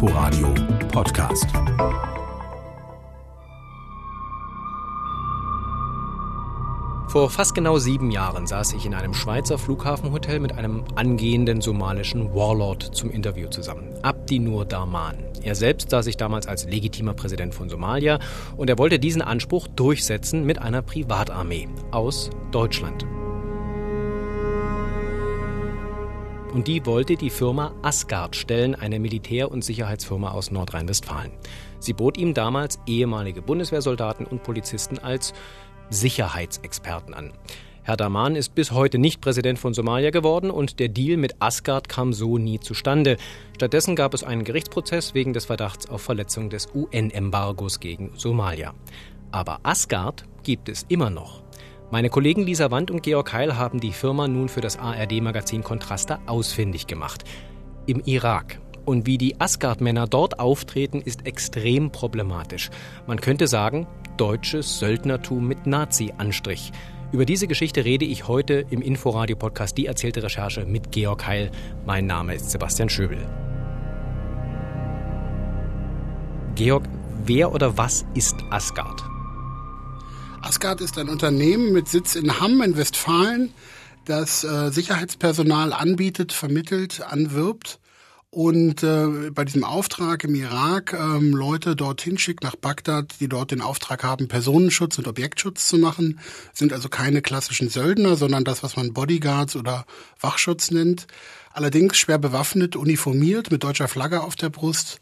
Inforadio Podcast. Vor fast genau sieben Jahren saß ich in einem Schweizer Flughafenhotel mit einem angehenden somalischen Warlord zum Interview zusammen, Abdi Nur Darman. Er selbst sah sich damals als legitimer Präsident von Somalia und er wollte diesen Anspruch durchsetzen mit einer Privatarmee aus Deutschland. Und die wollte die Firma Asgard stellen, eine Militär- und Sicherheitsfirma aus Nordrhein-Westfalen. Sie bot ihm damals ehemalige Bundeswehrsoldaten und Polizisten als Sicherheitsexperten an. Herr Daman ist bis heute nicht Präsident von Somalia geworden und der Deal mit Asgard kam so nie zustande. Stattdessen gab es einen Gerichtsprozess wegen des Verdachts auf Verletzung des UN-Embargos gegen Somalia. Aber Asgard gibt es immer noch. Meine Kollegen Lisa Wand und Georg Heil haben die Firma nun für das ARD-Magazin Kontraster ausfindig gemacht. Im Irak. Und wie die Asgard-Männer dort auftreten, ist extrem problematisch. Man könnte sagen, deutsches Söldnertum mit Nazi-Anstrich. Über diese Geschichte rede ich heute im Inforadio-Podcast Die erzählte Recherche mit Georg Heil. Mein Name ist Sebastian Schöbel. Georg, wer oder was ist Asgard? Asgard ist ein Unternehmen mit Sitz in Hamm in Westfalen, das äh, Sicherheitspersonal anbietet, vermittelt, anwirbt und äh, bei diesem Auftrag im Irak ähm, Leute dorthin schickt nach Bagdad, die dort den Auftrag haben, Personenschutz und Objektschutz zu machen, sind also keine klassischen Söldner, sondern das, was man Bodyguards oder Wachschutz nennt. Allerdings schwer bewaffnet, uniformiert, mit deutscher Flagge auf der Brust.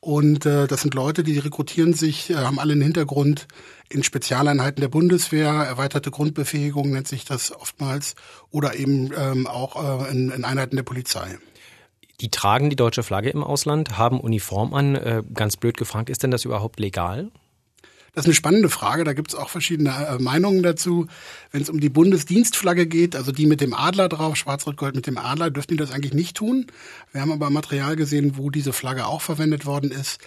Und äh, das sind Leute, die rekrutieren sich, äh, haben alle einen Hintergrund in Spezialeinheiten der Bundeswehr, erweiterte Grundbefähigung nennt sich das oftmals, oder eben ähm, auch äh, in, in Einheiten der Polizei. Die tragen die deutsche Flagge im Ausland, haben Uniform an. Äh, ganz blöd gefragt, ist denn das überhaupt legal? Das ist eine spannende Frage. Da gibt es auch verschiedene äh, Meinungen dazu. Wenn es um die Bundesdienstflagge geht, also die mit dem Adler drauf, Schwarz-Rot-Gold mit dem Adler, dürften die das eigentlich nicht tun. Wir haben aber Material gesehen, wo diese Flagge auch verwendet worden ist.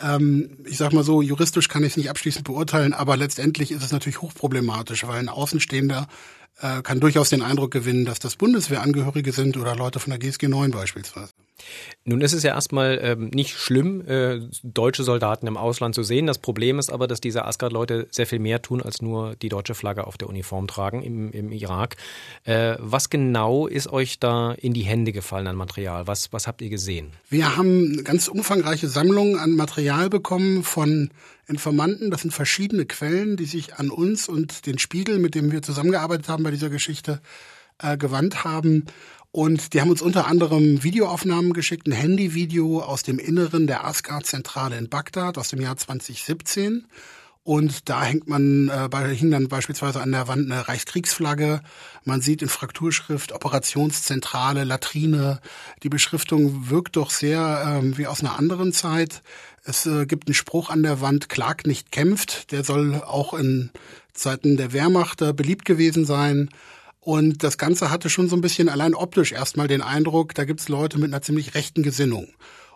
Ähm, ich sag mal so, juristisch kann ich es nicht abschließend beurteilen, aber letztendlich ist es natürlich hochproblematisch, weil ein Außenstehender äh, kann durchaus den Eindruck gewinnen, dass das Bundeswehrangehörige sind oder Leute von der GSG 9 beispielsweise. Nun ist es ja erstmal ähm, nicht schlimm, äh, deutsche Soldaten im Ausland zu sehen. Das Problem ist aber, dass diese Asgard-Leute sehr viel mehr tun, als nur die deutsche Flagge auf der Uniform tragen im, im Irak. Äh, was genau ist euch da in die Hände gefallen an Material? Was, was habt ihr gesehen? Wir haben eine ganz umfangreiche Sammlung an Material bekommen von Informanten. Das sind verschiedene Quellen, die sich an uns und den Spiegel, mit dem wir zusammengearbeitet haben bei dieser Geschichte, äh, gewandt haben. Und die haben uns unter anderem Videoaufnahmen geschickt, ein Handyvideo aus dem Inneren der Asgard-Zentrale in Bagdad aus dem Jahr 2017. Und da hängt man, äh, hing dann beispielsweise an der Wand eine Reichskriegsflagge. Man sieht in Frakturschrift Operationszentrale, Latrine. Die Beschriftung wirkt doch sehr ähm, wie aus einer anderen Zeit. Es äh, gibt einen Spruch an der Wand, Clark nicht kämpft. Der soll auch in Zeiten der Wehrmacht äh, beliebt gewesen sein. Und das Ganze hatte schon so ein bisschen allein optisch erstmal den Eindruck, da gibt's Leute mit einer ziemlich rechten Gesinnung.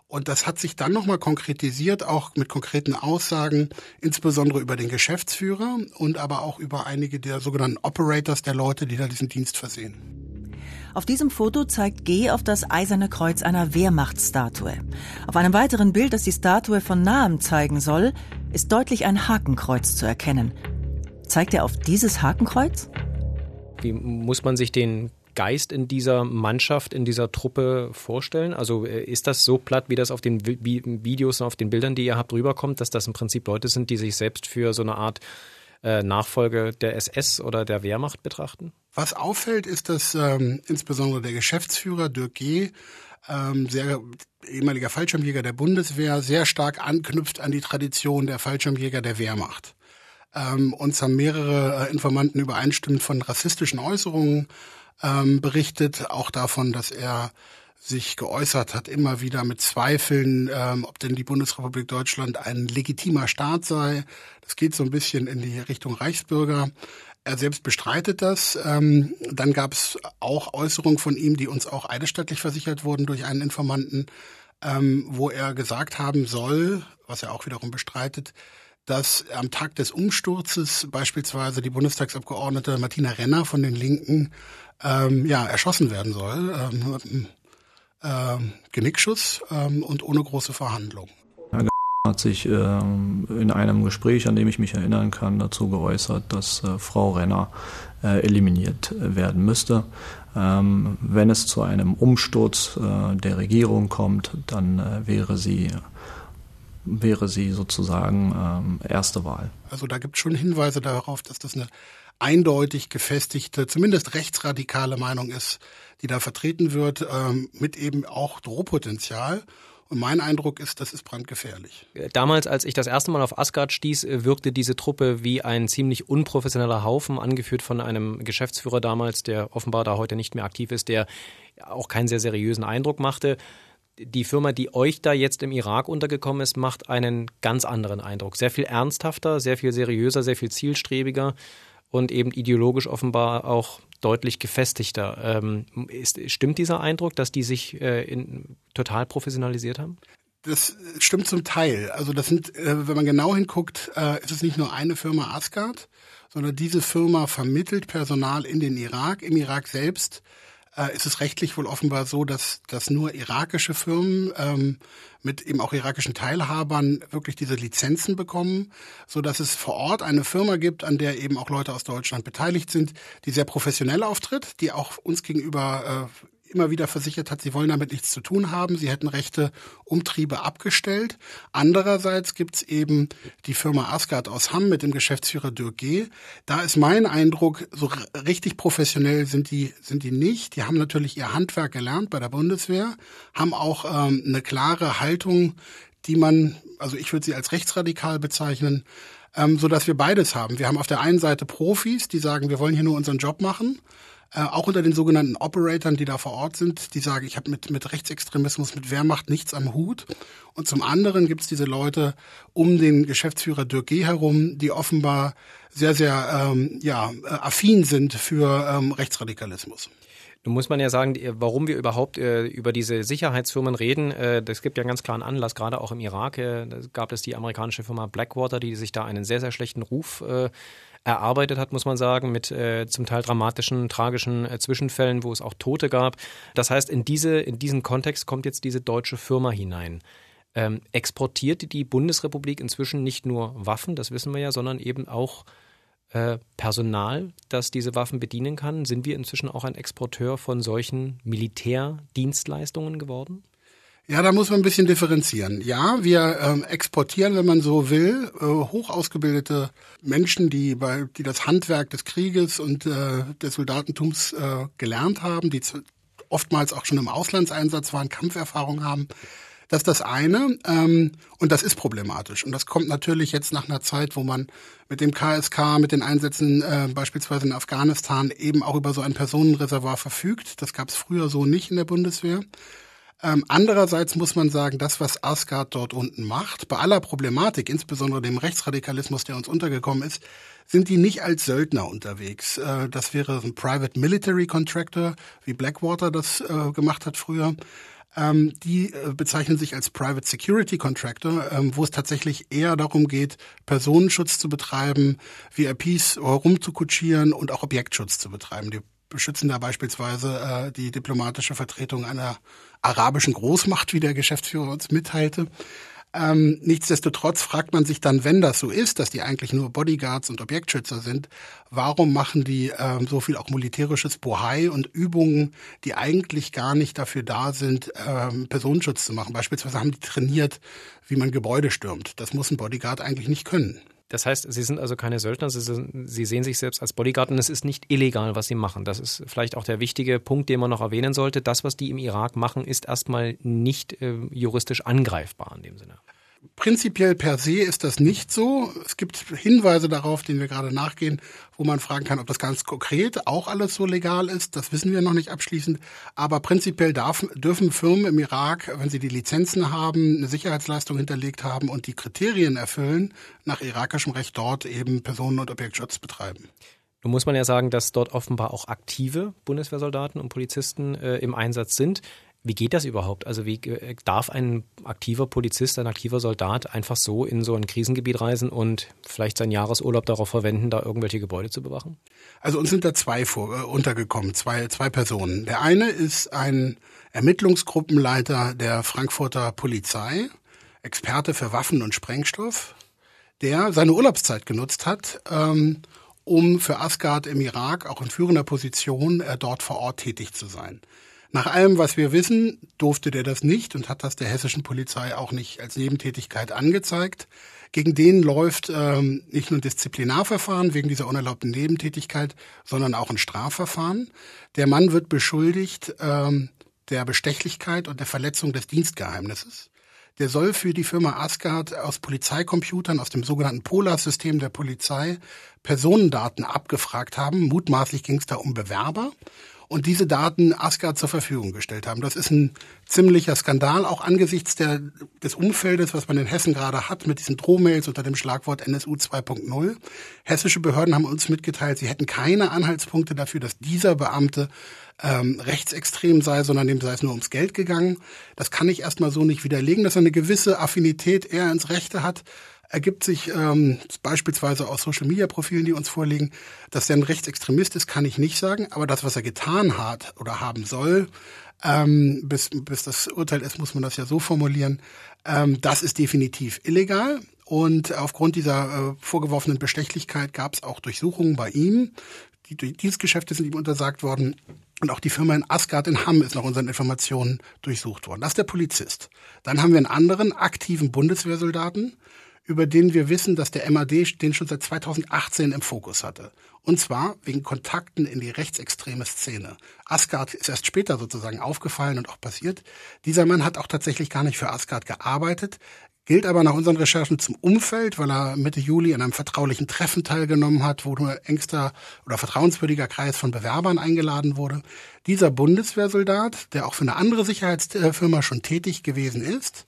Und das hat sich dann nochmal konkretisiert, auch mit konkreten Aussagen, insbesondere über den Geschäftsführer und aber auch über einige der sogenannten Operators der Leute, die da diesen Dienst versehen. Auf diesem Foto zeigt G auf das eiserne Kreuz einer Wehrmachtsstatue. Auf einem weiteren Bild, das die Statue von nahem zeigen soll, ist deutlich ein Hakenkreuz zu erkennen. Zeigt er auf dieses Hakenkreuz? Wie muss man sich den Geist in dieser Mannschaft, in dieser Truppe vorstellen? Also äh, ist das so platt, wie das auf den Videos und auf den Bildern, die ihr habt, rüberkommt, dass das im Prinzip Leute sind, die sich selbst für so eine Art äh, Nachfolge der SS oder der Wehrmacht betrachten? Was auffällt, ist, dass ähm, insbesondere der Geschäftsführer Dirk G., ähm, sehr ehemaliger Fallschirmjäger der Bundeswehr, sehr stark anknüpft an die Tradition der Fallschirmjäger der Wehrmacht. Ähm, uns haben mehrere äh, Informanten übereinstimmend von rassistischen Äußerungen ähm, berichtet, auch davon, dass er sich geäußert hat, immer wieder mit Zweifeln, ähm, ob denn die Bundesrepublik Deutschland ein legitimer Staat sei. Das geht so ein bisschen in die Richtung Reichsbürger. Er selbst bestreitet das. Ähm, dann gab es auch Äußerungen von ihm, die uns auch eidesstattlich versichert wurden durch einen Informanten, ähm, wo er gesagt haben soll, was er auch wiederum bestreitet, dass am Tag des Umsturzes beispielsweise die Bundestagsabgeordnete Martina Renner von den Linken ähm, ja erschossen werden soll. Ähm, äh, Genickschuss ähm, und ohne große Verhandlung. Herr hat sich ähm, in einem Gespräch, an dem ich mich erinnern kann, dazu geäußert, dass äh, Frau Renner äh, eliminiert werden müsste. Ähm, wenn es zu einem Umsturz äh, der Regierung kommt, dann äh, wäre sie wäre sie sozusagen ähm, erste Wahl. Also da gibt es schon Hinweise darauf, dass das eine eindeutig gefestigte, zumindest rechtsradikale Meinung ist, die da vertreten wird, ähm, mit eben auch Drohpotenzial. Und mein Eindruck ist, das ist brandgefährlich. Damals, als ich das erste Mal auf Asgard stieß, wirkte diese Truppe wie ein ziemlich unprofessioneller Haufen, angeführt von einem Geschäftsführer damals, der offenbar da heute nicht mehr aktiv ist, der auch keinen sehr seriösen Eindruck machte. Die Firma, die euch da jetzt im Irak untergekommen ist, macht einen ganz anderen Eindruck. Sehr viel ernsthafter, sehr viel seriöser, sehr viel zielstrebiger und eben ideologisch offenbar auch deutlich gefestigter. Ähm, ist, stimmt dieser Eindruck, dass die sich äh, in, total professionalisiert haben? Das stimmt zum Teil. Also das sind, äh, wenn man genau hinguckt, äh, ist es nicht nur eine Firma Asgard, sondern diese Firma vermittelt Personal in den Irak. Im Irak selbst äh, ist es rechtlich wohl offenbar so, dass, dass nur irakische Firmen ähm, mit eben auch irakischen Teilhabern wirklich diese Lizenzen bekommen, so dass es vor Ort eine Firma gibt, an der eben auch Leute aus Deutschland beteiligt sind, die sehr professionell auftritt, die auch uns gegenüber äh, immer wieder versichert hat, sie wollen damit nichts zu tun haben, sie hätten rechte Umtriebe abgestellt. Andererseits gibt's eben die Firma Asgard aus Hamm mit dem Geschäftsführer Dirk G. Da ist mein Eindruck, so richtig professionell sind die, sind die nicht. Die haben natürlich ihr Handwerk gelernt bei der Bundeswehr, haben auch ähm, eine klare Haltung, die man, also ich würde sie als rechtsradikal bezeichnen, ähm, so dass wir beides haben. Wir haben auf der einen Seite Profis, die sagen, wir wollen hier nur unseren Job machen äh, auch unter den sogenannten Operatoren, die da vor Ort sind, die sagen, ich habe mit, mit Rechtsextremismus, mit Wehrmacht nichts am Hut. Und zum anderen gibt es diese Leute um den Geschäftsführer Dirk G. herum, die offenbar sehr, sehr ähm, ja, äh, affin sind für ähm, Rechtsradikalismus. Nun muss man ja sagen, warum wir überhaupt äh, über diese Sicherheitsfirmen reden. Äh, das gibt ja einen ganz klaren Anlass, gerade auch im Irak äh, gab es die amerikanische Firma Blackwater, die sich da einen sehr, sehr schlechten Ruf erarbeitet hat, muss man sagen, mit zum Teil dramatischen, tragischen Zwischenfällen, wo es auch Tote gab. Das heißt, in, diese, in diesen Kontext kommt jetzt diese deutsche Firma hinein. Ähm, exportiert die Bundesrepublik inzwischen nicht nur Waffen, das wissen wir ja, sondern eben auch Personal, das diese Waffen bedienen kann? Sind wir inzwischen auch ein Exporteur von solchen Militärdienstleistungen geworden? Ja, da muss man ein bisschen differenzieren. Ja, wir ähm, exportieren, wenn man so will, äh, hoch ausgebildete Menschen, die bei, die das Handwerk des Krieges und äh, des Soldatentums äh, gelernt haben, die oftmals auch schon im Auslandseinsatz waren, Kampferfahrung haben. Das ist das eine. Ähm, und das ist problematisch. Und das kommt natürlich jetzt nach einer Zeit, wo man mit dem KSK, mit den Einsätzen äh, beispielsweise in Afghanistan eben auch über so ein Personenreservoir verfügt. Das gab es früher so nicht in der Bundeswehr. Ähm, andererseits muss man sagen, das, was Asgard dort unten macht, bei aller Problematik, insbesondere dem Rechtsradikalismus, der uns untergekommen ist, sind die nicht als Söldner unterwegs. Äh, das wäre ein Private Military Contractor, wie Blackwater das äh, gemacht hat früher. Ähm, die äh, bezeichnen sich als Private Security Contractor, ähm, wo es tatsächlich eher darum geht, Personenschutz zu betreiben, VIPs herumzukutschieren und auch Objektschutz zu betreiben. Die beschützen da beispielsweise äh, die diplomatische Vertretung einer arabischen Großmacht, wie der Geschäftsführer uns mitteilte. Ähm, nichtsdestotrotz fragt man sich dann, wenn das so ist, dass die eigentlich nur Bodyguards und Objektschützer sind, warum machen die ähm, so viel auch militärisches Bohai und Übungen, die eigentlich gar nicht dafür da sind, ähm, Personenschutz zu machen? Beispielsweise haben die trainiert, wie man Gebäude stürmt. Das muss ein Bodyguard eigentlich nicht können. Das heißt, Sie sind also keine Söldner, Sie, sind, Sie, sehen sich selbst als Bodyguard und es ist nicht illegal, was Sie machen. Das ist vielleicht auch der wichtige Punkt, den man noch erwähnen sollte. Das, was die im Irak machen, ist erstmal nicht äh, juristisch angreifbar in dem Sinne. Prinzipiell per se ist das nicht so. Es gibt Hinweise darauf, denen wir gerade nachgehen, wo man fragen kann, ob das ganz konkret auch alles so legal ist. Das wissen wir noch nicht abschließend. Aber prinzipiell darf, dürfen Firmen im Irak, wenn sie die Lizenzen haben, eine Sicherheitsleistung hinterlegt haben und die Kriterien erfüllen, nach irakischem Recht dort eben Personen- und Objektschutz betreiben. Nun muss man ja sagen, dass dort offenbar auch aktive Bundeswehrsoldaten und Polizisten äh, im Einsatz sind. Wie geht das überhaupt? Also wie äh, darf ein aktiver Polizist, ein aktiver Soldat einfach so in so ein Krisengebiet reisen und vielleicht seinen Jahresurlaub darauf verwenden, da irgendwelche Gebäude zu bewachen? Also uns sind da zwei vor, äh, untergekommen, zwei, zwei Personen. Der eine ist ein Ermittlungsgruppenleiter der Frankfurter Polizei, Experte für Waffen und Sprengstoff, der seine Urlaubszeit genutzt hat, ähm, um für Asgard im Irak auch in führender Position äh, dort vor Ort tätig zu sein. Nach allem, was wir wissen, durfte der das nicht und hat das der hessischen Polizei auch nicht als Nebentätigkeit angezeigt. Gegen den läuft ähm, nicht nur ein Disziplinarverfahren wegen dieser unerlaubten Nebentätigkeit, sondern auch ein Strafverfahren. Der Mann wird beschuldigt ähm, der Bestechlichkeit und der Verletzung des Dienstgeheimnisses. Der soll für die Firma Asgard aus Polizeicomputern aus dem sogenannten Polar-System der Polizei Personendaten abgefragt haben. Mutmaßlich ging es da um Bewerber und diese Daten Asgard zur Verfügung gestellt haben. Das ist ein ziemlicher Skandal, auch angesichts der, des Umfeldes, was man in Hessen gerade hat, mit diesen Drohmails unter dem Schlagwort NSU 2.0. Hessische Behörden haben uns mitgeteilt, sie hätten keine Anhaltspunkte dafür, dass dieser Beamte ähm, rechtsextrem sei, sondern dem sei es nur ums Geld gegangen. Das kann ich erstmal so nicht widerlegen, dass er eine gewisse Affinität eher ins Rechte hat ergibt sich ähm, beispielsweise aus Social-Media-Profilen, die uns vorliegen, dass er ein Rechtsextremist ist, kann ich nicht sagen. Aber das, was er getan hat oder haben soll, ähm, bis, bis das Urteil ist, muss man das ja so formulieren, ähm, das ist definitiv illegal. Und aufgrund dieser äh, vorgeworfenen Bestechlichkeit gab es auch Durchsuchungen bei ihm. Die, die Dienstgeschäfte sind ihm untersagt worden. Und auch die Firma in Asgard in Hamm ist nach unseren Informationen durchsucht worden. Das ist der Polizist. Dann haben wir einen anderen aktiven Bundeswehrsoldaten, über den wir wissen, dass der MAD den schon seit 2018 im Fokus hatte. Und zwar wegen Kontakten in die rechtsextreme Szene. Asgard ist erst später sozusagen aufgefallen und auch passiert. Dieser Mann hat auch tatsächlich gar nicht für Asgard gearbeitet, gilt aber nach unseren Recherchen zum Umfeld, weil er Mitte Juli an einem vertraulichen Treffen teilgenommen hat, wo nur engster oder vertrauenswürdiger Kreis von Bewerbern eingeladen wurde. Dieser Bundeswehrsoldat, der auch für eine andere Sicherheitsfirma schon tätig gewesen ist,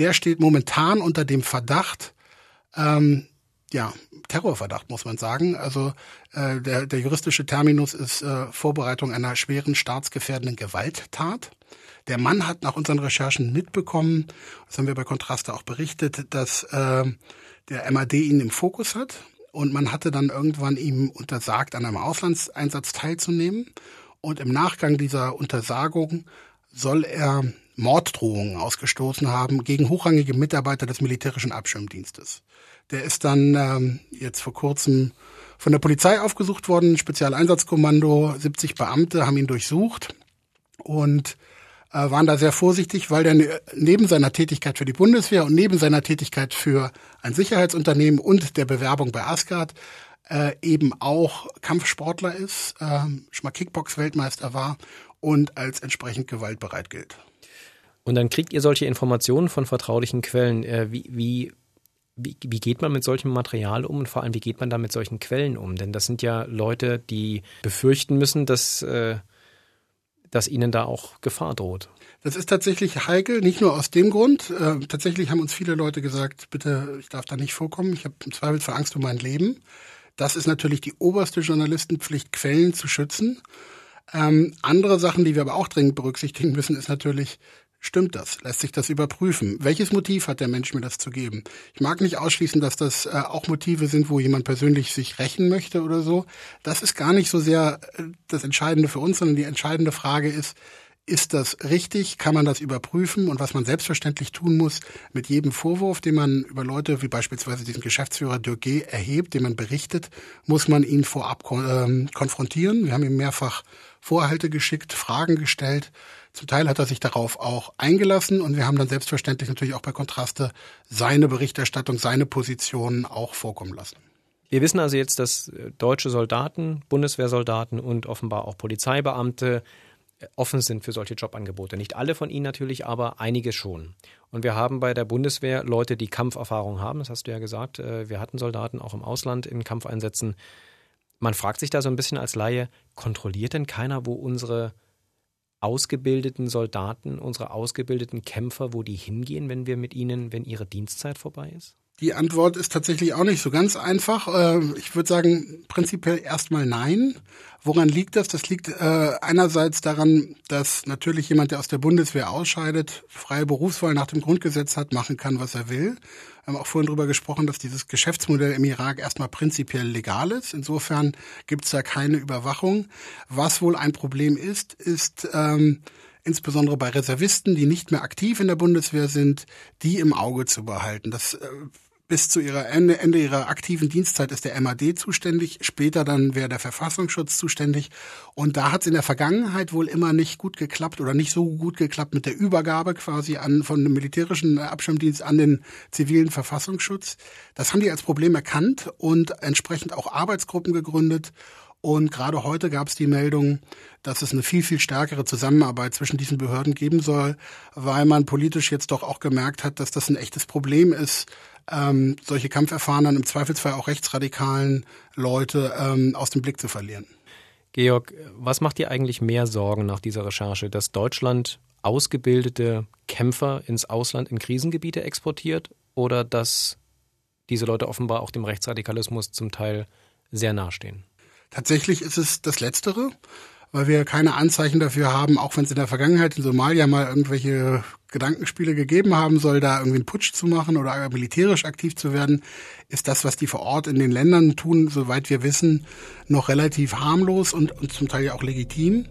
der steht momentan unter dem Verdacht, ähm, ja, Terrorverdacht, muss man sagen. Also äh, der, der juristische Terminus ist äh, Vorbereitung einer schweren staatsgefährdenden Gewalttat. Der Mann hat nach unseren Recherchen mitbekommen, das haben wir bei Kontraste auch berichtet, dass äh, der MAD ihn im Fokus hat und man hatte dann irgendwann ihm untersagt, an einem Auslandseinsatz teilzunehmen. Und im Nachgang dieser Untersagung soll er Morddrohungen ausgestoßen haben gegen hochrangige Mitarbeiter des militärischen Abschirmdienstes. Der ist dann ähm, jetzt vor kurzem von der Polizei aufgesucht worden, Spezialeinsatzkommando, 70 Beamte haben ihn durchsucht und äh, waren da sehr vorsichtig, weil der ne, neben seiner Tätigkeit für die Bundeswehr und neben seiner Tätigkeit für ein Sicherheitsunternehmen und der Bewerbung bei Asgard äh, eben auch Kampfsportler ist, äh, schon mal Kickbox-Weltmeister war und als entsprechend gewaltbereit gilt. Und dann kriegt ihr solche Informationen von vertraulichen Quellen. Äh, wie, wie, wie, geht man mit solchem Material um und vor allem, wie geht man da mit solchen Quellen um? Denn das sind ja Leute, die befürchten müssen, dass, äh, dass ihnen da auch Gefahr droht. Das ist tatsächlich heikel, nicht nur aus dem Grund. Äh, tatsächlich haben uns viele Leute gesagt, bitte, ich darf da nicht vorkommen, ich habe im Zweifelsfall Angst um mein Leben. Das ist natürlich die oberste Journalistenpflicht, Quellen zu schützen. Ähm, andere Sachen, die wir aber auch dringend berücksichtigen müssen, ist natürlich, Stimmt das? Lässt sich das überprüfen? Welches Motiv hat der Mensch mir das zu geben? Ich mag nicht ausschließen, dass das äh, auch Motive sind, wo jemand persönlich sich rächen möchte oder so. Das ist gar nicht so sehr äh, das Entscheidende für uns, sondern die entscheidende Frage ist, ist das richtig? Kann man das überprüfen? Und was man selbstverständlich tun muss, mit jedem Vorwurf, den man über Leute wie beispielsweise diesen Geschäftsführer Dürge erhebt, den man berichtet, muss man ihn vorab kon äh, konfrontieren. Wir haben ihm mehrfach Vorhalte geschickt, Fragen gestellt. Zum Teil hat er sich darauf auch eingelassen und wir haben dann selbstverständlich natürlich auch bei Kontraste seine Berichterstattung, seine Positionen auch vorkommen lassen. Wir wissen also jetzt, dass äh, deutsche Soldaten, Bundeswehrsoldaten und offenbar auch Polizeibeamte offen sind für solche Jobangebote. Nicht alle von ihnen natürlich, aber einige schon. Und wir haben bei der Bundeswehr Leute, die Kampferfahrung haben, das hast du ja gesagt. Äh, wir hatten Soldaten auch im Ausland in Kampfeinsätzen. Man fragt sich da so ein bisschen als Laie, kontrolliert denn keiner, wo unsere ausgebildeten Soldaten, unsere ausgebildeten Kämpfer, wo die hingehen, wenn wir mit ihnen, wenn ihre Dienstzeit vorbei ist? Die Antwort ist tatsächlich auch nicht so ganz einfach. Äh, ich würde sagen, prinzipiell erstmal nein. Woran liegt das? Das liegt äh, einerseits daran, dass natürlich jemand, der aus der Bundeswehr ausscheidet, freie Berufswahl nach dem Grundgesetz hat, machen kann, was er will. Wir haben auch vorhin darüber gesprochen, dass dieses Geschäftsmodell im Irak erstmal prinzipiell legal ist. Insofern gibt es da keine Überwachung. Was wohl ein Problem ist, ist ähm, insbesondere bei Reservisten, die nicht mehr aktiv in der Bundeswehr sind, die im Auge zu behalten. Das äh, bis zu ihrer Ende, Ende ihrer aktiven Dienstzeit ist der MAD zuständig, später dann wäre der Verfassungsschutz zuständig. Und da hat es in der Vergangenheit wohl immer nicht gut geklappt oder nicht so gut geklappt mit der Übergabe quasi an von dem militärischen Abschirmdienst an den zivilen Verfassungsschutz. Das haben die als Problem erkannt und entsprechend auch Arbeitsgruppen gegründet. Und gerade heute gab es die Meldung, dass es eine viel, viel stärkere Zusammenarbeit zwischen diesen Behörden geben soll, weil man politisch jetzt doch auch gemerkt hat, dass das ein echtes Problem ist, ähm, solche kampferfahrenen, im Zweifelsfall auch rechtsradikalen Leute ähm, aus dem Blick zu verlieren. Georg, was macht dir eigentlich mehr Sorgen nach dieser Recherche, dass Deutschland ausgebildete Kämpfer ins Ausland in Krisengebiete exportiert oder dass diese Leute offenbar auch dem Rechtsradikalismus zum Teil sehr nahestehen? Tatsächlich ist es das Letztere weil wir keine Anzeichen dafür haben, auch wenn es in der Vergangenheit in Somalia mal irgendwelche Gedankenspiele gegeben haben soll, da irgendwie einen Putsch zu machen oder militärisch aktiv zu werden, ist das, was die vor Ort in den Ländern tun, soweit wir wissen, noch relativ harmlos und, und zum Teil ja auch legitim.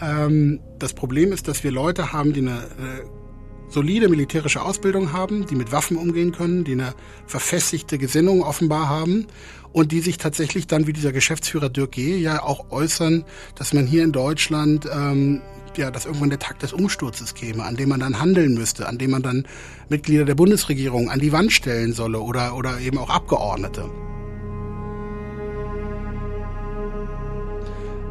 Ähm, das Problem ist, dass wir Leute haben, die eine äh, solide militärische Ausbildung haben, die mit Waffen umgehen können, die eine verfestigte Gesinnung offenbar haben und die sich tatsächlich dann wie dieser Geschäftsführer Dirk G. ja auch äußern, dass man hier in Deutschland ähm, ja, dass irgendwann der Tag des Umsturzes käme, an dem man dann handeln müsste, an dem man dann Mitglieder der Bundesregierung an die Wand stellen solle oder, oder eben auch Abgeordnete.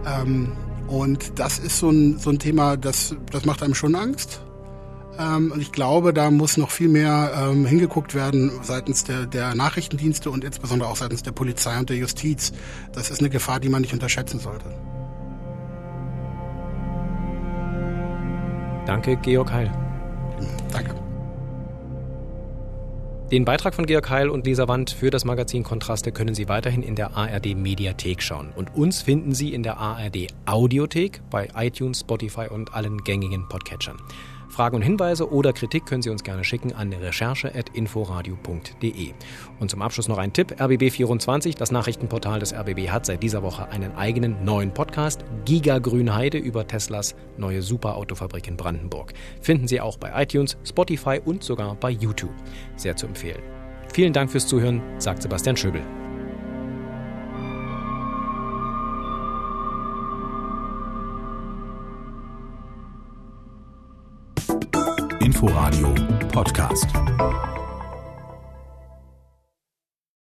Ähm, und das ist so ein, so ein Thema, das, das macht einem schon Angst. Ähm, und ich glaube, da muss noch viel mehr ähm, hingeguckt werden seitens der, der Nachrichtendienste und insbesondere auch seitens der Polizei und der Justiz. Das ist eine Gefahr, die man nicht unterschätzen sollte. Danke, Georg Heil. Danke. Den Beitrag von Georg Heil und Lisa Wand für das Magazin Kontraste können Sie weiterhin in der ARD Mediathek schauen. Und uns finden Sie in der ARD Audiothek bei iTunes, Spotify und allen gängigen Podcatchern. Fragen und Hinweise oder Kritik können Sie uns gerne schicken an recherche.inforadio.de. Und zum Abschluss noch ein Tipp. RBB24, das Nachrichtenportal des RBB, hat seit dieser Woche einen eigenen neuen Podcast, Giga Grünheide, über Teslas neue Superautofabrik in Brandenburg. Finden Sie auch bei iTunes, Spotify und sogar bei YouTube. Sehr zu empfehlen. Vielen Dank fürs Zuhören, sagt Sebastian Schöbel. Inforadio Podcast.